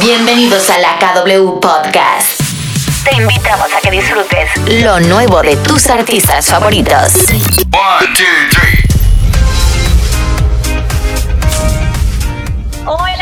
Bienvenidos a la KW Podcast. Te invitamos a que disfrutes lo nuevo de tus artistas favoritos. One, two, three.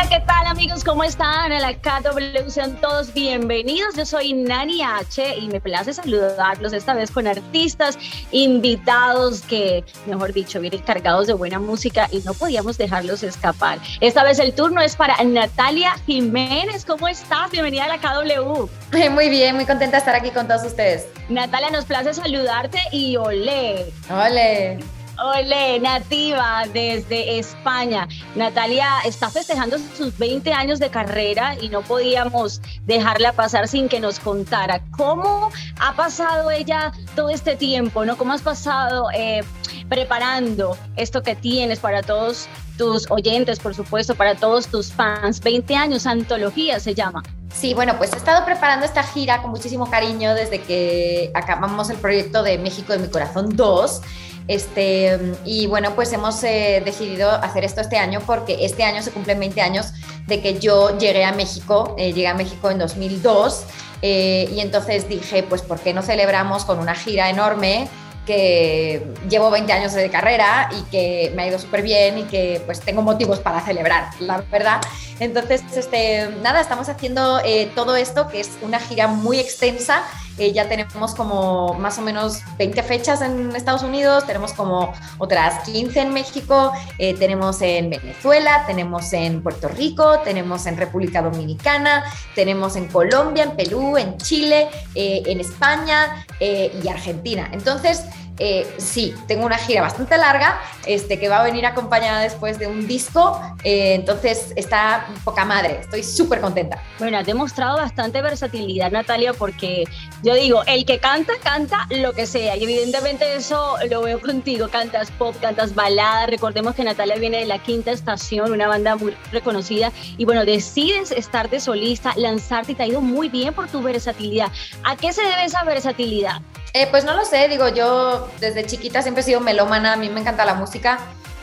¿Qué tal amigos? ¿Cómo están? A la KW sean todos bienvenidos. Yo soy Nani H y me place saludarlos esta vez con artistas invitados que, mejor dicho, vienen cargados de buena música y no podíamos dejarlos escapar. Esta vez el turno es para Natalia Jiménez. ¿Cómo estás? Bienvenida a la KW. Muy bien, muy contenta de estar aquí con todos ustedes. Natalia, nos place saludarte y olé. Ole. Ole, nativa desde España. Natalia está festejando sus 20 años de carrera y no podíamos dejarla pasar sin que nos contara cómo ha pasado ella todo este tiempo, ¿no? ¿Cómo has pasado eh, preparando esto que tienes para todos tus oyentes, por supuesto, para todos tus fans? 20 años, antología se llama. Sí, bueno, pues he estado preparando esta gira con muchísimo cariño desde que acabamos el proyecto de México de mi Corazón 2. Este, y bueno, pues hemos eh, decidido hacer esto este año porque este año se cumplen 20 años de que yo llegué a México, eh, llegué a México en 2002 eh, y entonces dije, pues ¿por qué no celebramos con una gira enorme? que llevo 20 años de carrera y que me ha ido súper bien y que pues tengo motivos para celebrar, la verdad. Entonces, este, nada, estamos haciendo todo esto, que es una gira muy extensa. Eh, ya tenemos como más o menos 20 fechas en Estados Unidos, tenemos como otras 15 en México, eh, tenemos en Venezuela, tenemos en Puerto Rico, tenemos en República Dominicana, tenemos en Colombia, en Perú, en Chile, en España y Argentina. Entonces, eh, sí, tengo una gira bastante larga este, que va a venir acompañada después de un disco, eh, entonces está poca madre, estoy súper contenta. Bueno, has demostrado bastante versatilidad, Natalia, porque yo digo, el que canta, canta lo que sea, y evidentemente eso lo veo contigo, cantas pop, cantas balada, recordemos que Natalia viene de la Quinta Estación, una banda muy reconocida, y bueno, decides estar de solista, lanzarte y te ha ido muy bien por tu versatilidad. ¿A qué se debe esa versatilidad? Eh, pues no lo sé, digo, yo desde chiquita siempre he sido melómana, a mí me encanta la música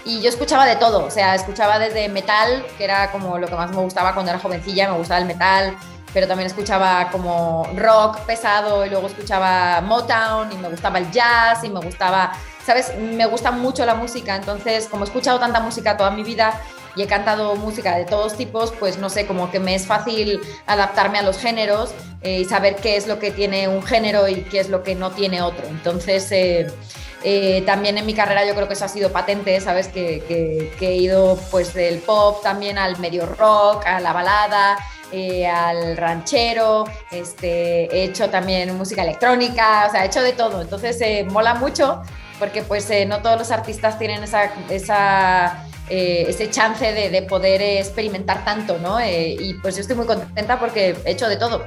y yo escuchaba de todo, o sea, escuchaba desde metal, que era como lo que más me gustaba cuando era jovencilla, me gustaba el metal, pero también escuchaba como rock pesado y luego escuchaba Motown y me gustaba el jazz y me gustaba, ¿sabes? Me gusta mucho la música, entonces como he escuchado tanta música toda mi vida, y he cantado música de todos tipos, pues no sé, como que me es fácil adaptarme a los géneros eh, y saber qué es lo que tiene un género y qué es lo que no tiene otro. Entonces, eh, eh, también en mi carrera yo creo que eso ha sido patente, ¿sabes? Que, he ido pues del pop también al medio rock, a la balada, al ranchero, este, he hecho también música electrónica, o sea, he hecho de todo. Entonces, mola mucho porque pues no todos los artistas tienen esa... esa eh, ese chance de, poder experimentar tanto, ¿no? Eh, y pues yo estoy muy contenta porque he hecho de todo.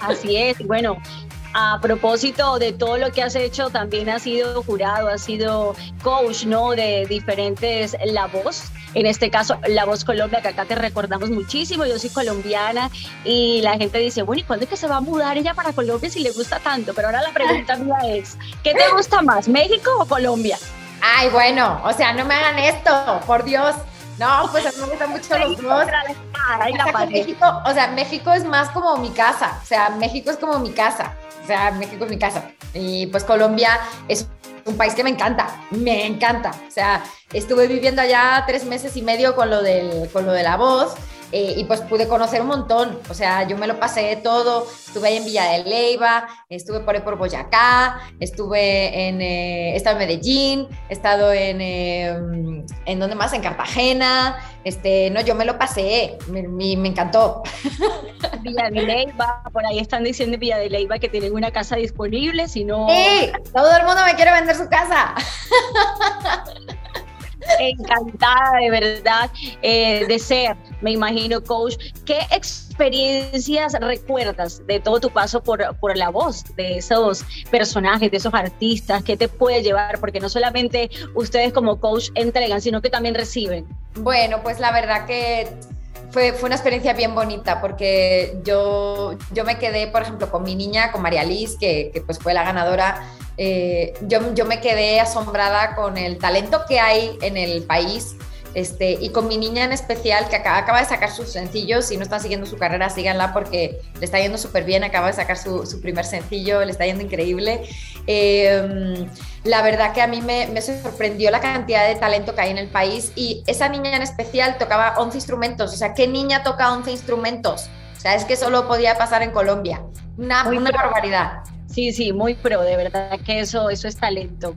Así es, bueno, a propósito de todo lo que has hecho, también has sido jurado, has sido coach, ¿no? De diferentes La Voz. En este caso, La Voz Colombia, que acá te recordamos muchísimo. Yo soy colombiana y la gente dice, bueno, ¿y cuándo es que se va a mudar ella para Colombia si le gusta tanto? Pero ahora la pregunta mía es, ¿qué te gusta más, México o Colombia? Ay, bueno, o sea, no me hagan esto, por Dios. No, pues a mí me gustan mucho los dos. México, o sea, México es más como mi casa. O sea, México es como mi casa. O sea, México es mi casa. Y pues Colombia es un país que me encanta, me encanta. O sea, estuve viviendo allá tres meses y medio con lo, del, con lo de la voz eh, y pues pude conocer un montón, o sea, yo me lo pasé todo, estuve ahí en Villa de Leyva, estuve por ahí por Boyacá, estuve en, eh, he estado en Medellín, he estado en, eh, ¿en dónde más? En Cartagena, este, no, yo me lo pasé, me, me, encantó. Villa de Leyva, por ahí están diciendo Villa de Leyva que tienen una casa disponible, si no... ¡Sí! Todo el mundo me quiere vender su casa. encantada de verdad eh, de ser, me imagino, coach. ¿Qué experiencias recuerdas de todo tu paso por, por la voz de esos personajes, de esos artistas? ¿Qué te puede llevar? Porque no solamente ustedes como coach entregan, sino que también reciben. Bueno, pues la verdad que fue, fue, una experiencia bien bonita porque yo, yo me quedé, por ejemplo, con mi niña, con María Liz, que, que pues fue la ganadora eh, yo, yo me quedé asombrada con el talento que hay en el país. Este, y con mi niña en especial, que acaba, acaba de sacar sus sencillos, si no están siguiendo su carrera, síganla porque le está yendo súper bien, acaba de sacar su, su, primer sencillo, le está yendo increíble. Eh, la verdad que a mí me, me, sorprendió la cantidad de talento que hay en el país y esa niña en especial tocaba 11 instrumentos, o sea, ¿qué niña toca 11 instrumentos? O sea, es que solo podía pasar en Colombia. Una, una barbaridad. Sí, sí, muy pro, de verdad que eso, eso es talento.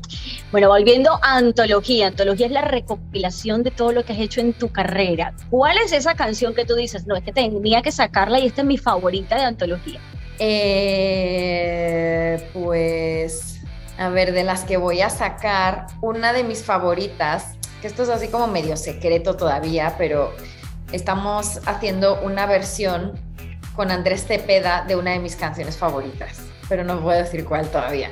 Bueno, volviendo a Antología, Antología es la recopilación de todo lo que has hecho en tu carrera. ¿Cuál es esa canción que tú dices, no, es que tenía que sacarla y esta es mi favorita de Antología? Eh, pues, a ver, de las que voy a sacar, una de mis favoritas, que esto es así como medio secreto todavía, pero estamos haciendo una versión con Andrés Cepeda de una de mis canciones favoritas pero no puedo decir cuál todavía.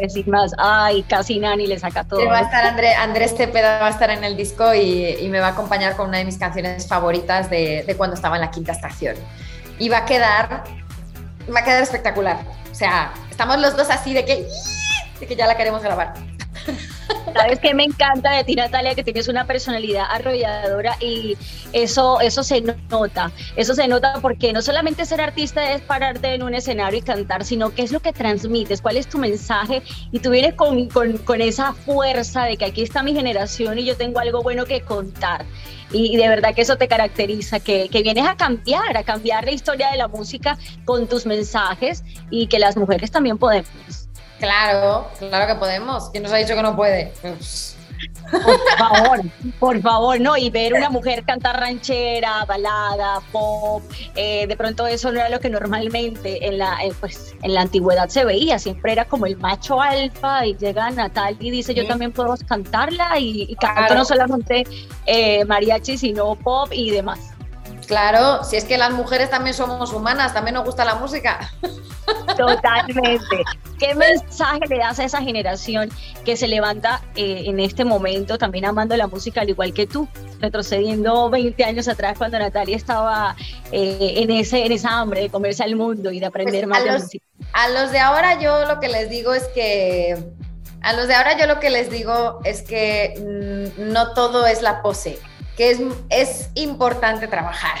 decir más, ay, casi Nani le saca todo. va a estar André, Andrés Cepeda va a estar en el disco y, y, me va a acompañar con una de mis canciones favoritas de, de, cuando estaba en la quinta estación. Y va a quedar, va a quedar espectacular. O sea, estamos los dos así de que, de que ya la queremos grabar. ¿Sabes qué me encanta de ti, Natalia? Que tienes una personalidad arrolladora y eso, eso se nota. Eso se nota porque no solamente ser artista es pararte en un escenario y cantar, sino qué es lo que transmites, cuál es tu mensaje. Y tú vienes con, con, con esa fuerza de que aquí está mi generación y yo tengo algo bueno que contar. Y de verdad que eso te caracteriza, que, que, vienes a cambiar, a cambiar la historia de la música con tus mensajes y que las mujeres también podemos. Claro, claro que podemos. ¿Quién nos ha dicho que no puede? Por favor, por favor, no, y ver una mujer cantar ranchera, balada, pop, eh, de pronto eso no era lo que normalmente en la, eh, pues, en la antigüedad se veía, siempre era como el macho alfa y llega Natal y dice yo también puedo cantarla y, y canto no solamente eh, mariachi, sino pop y demás. Claro, si es que las mujeres también somos humanas, también nos gusta la música. Totalmente. ¿Qué mensaje le das a esa generación que se levanta eh, en este momento también amando la música al igual que tú? Retrocediendo 20 años atrás cuando Natalia estaba eh, en, ese, en esa hambre de comerse al mundo y de aprender pues más de los, música. A los de ahora yo lo que les digo es que... A los de ahora yo lo que les digo es que mmm, no todo es la pose, que es, es importante trabajar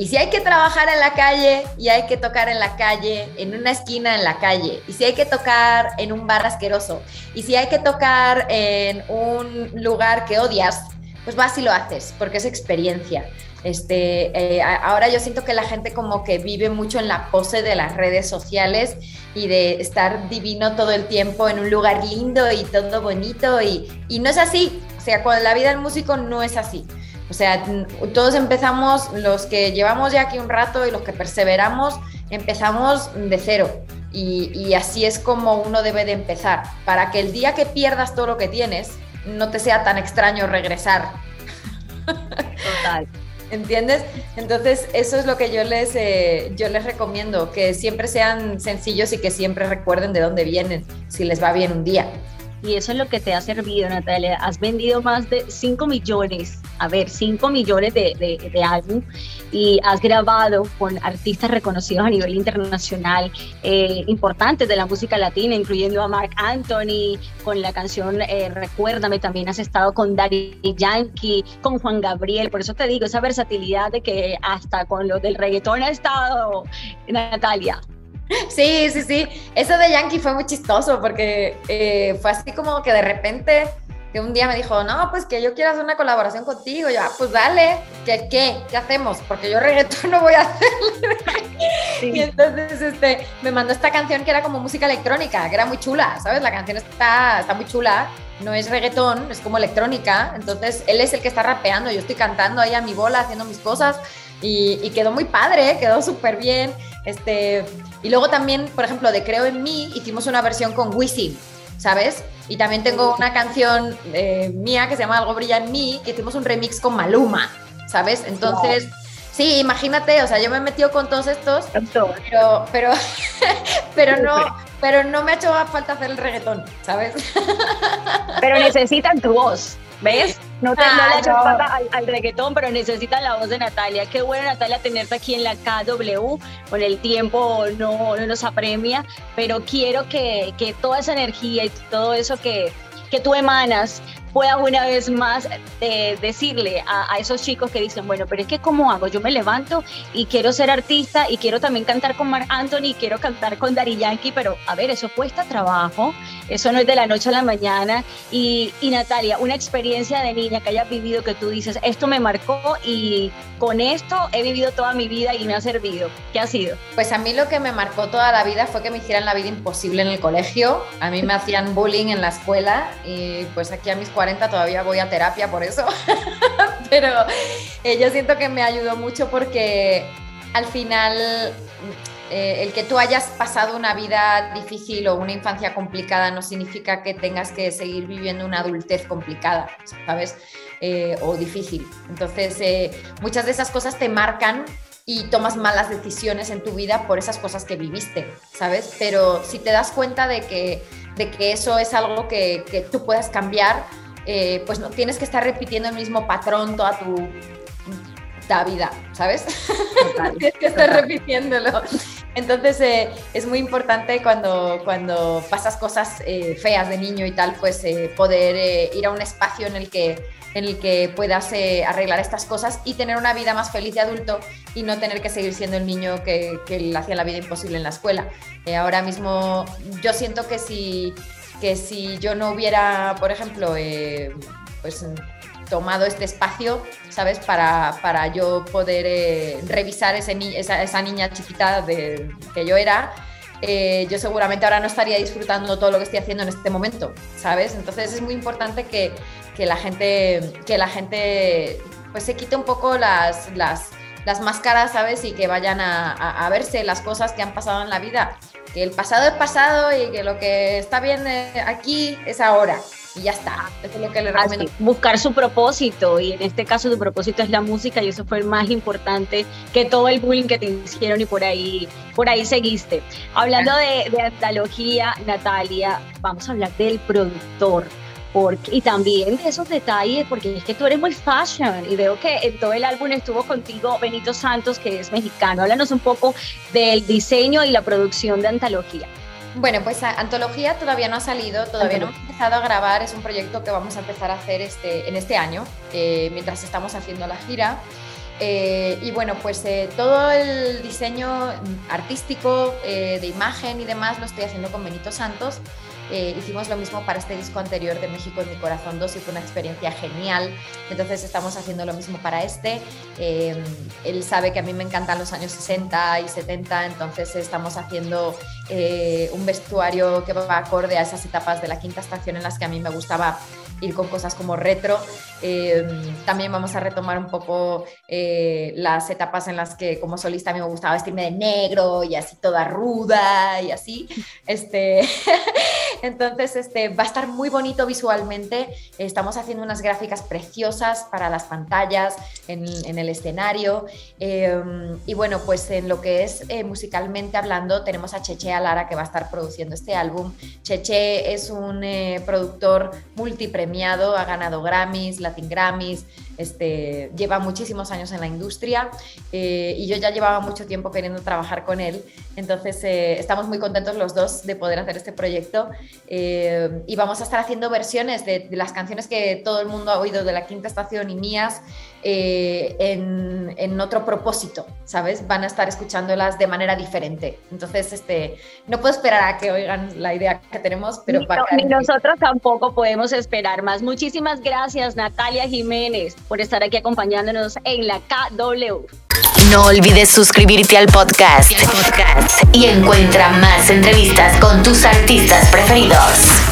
y si hay que trabajar en la calle y hay que tocar en la calle, en una esquina en la calle, y si hay que tocar en un bar asqueroso, y si hay que tocar en un lugar que odias, pues vas y lo haces, porque es experiencia. Este, eh, ahora yo siento que la gente como que vive mucho en la pose de las redes sociales y de estar divino todo el tiempo en un lugar lindo y todo bonito y, y no es así. O sea, con la vida del músico no es así. O sea, todos empezamos, los que llevamos ya aquí un rato y los que perseveramos, empezamos de cero. Y, y, así es como uno debe de empezar, para que el día que pierdas todo lo que tienes, no te sea tan extraño regresar. Total. ¿Entiendes? Entonces, eso es lo que yo les, eh, yo les recomiendo, que siempre sean sencillos y que siempre recuerden de dónde vienen, si les va bien un día. Y eso es lo que te ha servido, Natalia. Has vendido más de 5 millones, a ver, 5 millones de, de, de álbum y has grabado con artistas reconocidos a nivel internacional, eh, importantes de la música latina, incluyendo a Mark Anthony, con la canción eh, Recuérdame, también has estado con Daddy Yankee, con Juan Gabriel, por eso te digo, esa versatilidad de que hasta con los del reggaetón ha estado Natalia. Sí, sí, sí. Eso de Yankee fue muy chistoso porque eh, fue así como que de repente que un día me dijo, no, pues que yo quiero hacer una colaboración contigo. Y yo, ah, pues dale, ¿qué, qué? ¿Qué hacemos? Porque yo reggaetón no voy a hacer. Sí. Y entonces este, me mandó esta canción que era como música electrónica, que era muy chula, ¿sabes? La canción está, está muy chula, no es reggaetón, es como electrónica. Entonces él es el que está rapeando, yo estoy cantando ahí a mi bola, haciendo mis cosas. Y, y quedó muy padre, quedó súper bien. Este, y luego también, por ejemplo, de Creo en mí, hicimos una versión con Wisin, ¿sabes? Y también tengo una canción eh, mía que se llama Algo brilla en mí, que hicimos un remix con Maluma, ¿sabes? Entonces, wow. sí, imagínate, o sea, yo me he metido con todos estos, pero, pero, pero no, pero no me ha hecho falta hacer el reggaetón, ¿sabes? Pero necesitan tu voz. ¿Ves? No te ah, no no. Al, al, reggaetón, pero necesitan la voz de Natalia. Qué bueno, Natalia, tenerte aquí en la KW. Con el tiempo no, no nos apremia, pero quiero que, que, toda esa energía y todo eso que, que tú emanas puedas una vez más eh, decirle a, esos chicos que dicen, bueno, pero es que ¿cómo hago? Yo me levanto y quiero ser artista y quiero también cantar con Marc Anthony, quiero cantar con Dari Yankee, pero a ver, eso cuesta trabajo, eso no es de la noche a la mañana. Y, y Natalia, una experiencia de niña que hayas vivido que tú dices, esto me marcó y con esto he vivido toda mi vida y me ha servido. ¿Qué ha sido? Pues a mí lo que me marcó toda la vida fue que me hicieran la vida imposible en el colegio. A mí me hacían bullying en la escuela y pues aquí a mis 40 todavía voy a terapia por eso. Pero eh, yo siento que me ayudó mucho porque al final eh, el que tú hayas pasado una vida difícil o una infancia complicada no significa que tengas que seguir viviendo una adultez complicada, ¿sabes? Eh, o difícil. Entonces, muchas de esas cosas te marcan y tomas malas decisiones en tu vida por esas cosas que viviste, ¿sabes? Pero si te das cuenta de que, de que eso es algo que, que tú puedas cambiar, eh, pues no tienes que estar repitiendo el mismo patrón toda tu vida, ¿sabes? tienes que estar repitiéndolo. Entonces eh, es muy importante cuando, cuando pasas cosas eh, feas de niño y tal, pues poder ir a un espacio en el que en el que puedas arreglar estas cosas y tener una vida más feliz de adulto y no tener que seguir siendo el niño que, que le hacía la vida imposible en la escuela. ahora mismo yo siento que si que si yo no hubiera, por ejemplo, eh, pues tomado este espacio, ¿sabes? Para, para yo poder eh, revisar ese esa, esa, niña chiquita de, que yo era, eh, yo seguramente ahora no estaría disfrutando todo lo que estoy haciendo en este momento, ¿sabes? Entonces es muy importante que, que la gente, que la gente pues se quite un poco las, las, las máscaras, ¿sabes? Y que vayan a, a, a verse las cosas que han pasado en la vida que el pasado es pasado y que lo que está bien eh, aquí es ahora. Y ya está. Eso es lo que le recomiendo. buscar su propósito. Y en este caso, tu propósito es la música. Y eso fue el más importante que todo el bullying que te hicieron. Y por ahí, por ahí seguiste. Hablando de, de antología, Natalia, vamos a hablar del productor y también de esos detalles, porque es que tú eres muy fashion y veo que en todo el álbum estuvo contigo Benito Santos, que es mexicano. Háblanos un poco del diseño y la producción de Antología. Bueno, pues Antología todavía no ha salido, todavía no hemos empezado a grabar, es un proyecto que vamos a empezar a hacer este, en este año, eh, mientras estamos haciendo la gira. Eh, y bueno, pues eh, todo el diseño artístico, de imagen y demás lo estoy haciendo con Benito Santos. Eh, hicimos lo mismo para este disco anterior de México en mi corazón 2 y fue una experiencia genial. Entonces estamos haciendo lo mismo para este. Eh, él sabe que a mí me encantan los años 60 y 70, entonces estamos haciendo eh, un vestuario que va acorde a esas etapas de la quinta estación en las que a mí me gustaba ir con cosas como retro. también vamos a retomar un poco las etapas en las que como solista a mí me gustaba vestirme de negro y así toda ruda y así. Este, Entonces, este, va a estar muy bonito visualmente. Estamos haciendo unas gráficas preciosas para las pantallas, en, el escenario. Em, y bueno, pues en lo que es eh, musicalmente hablando, tenemos a Cheche Alara que va a estar produciendo este álbum. Cheche es un eh, productor multipremiado, ha ganado Grammys, Latin Grammys, este, lleva muchísimos años en la industria eh, y yo ya llevaba mucho tiempo queriendo trabajar con él. Entonces, estamos muy contentos los dos de poder hacer este proyecto eh, y vamos a estar haciendo versiones de, las canciones que todo el mundo ha oído de la quinta estación y mías eh, en, otro propósito, ¿sabes? Van a estar escuchándolas de manera diferente. Entonces, este, no puedo esperar a que oigan la idea que tenemos, pero ni, nosotros tampoco podemos esperar más. Muchísimas gracias, Natalia Jiménez, por estar aquí acompañándonos en la KW. No olvides suscribirte al podcast, y encuentra más entrevistas con tus artistas preferidos.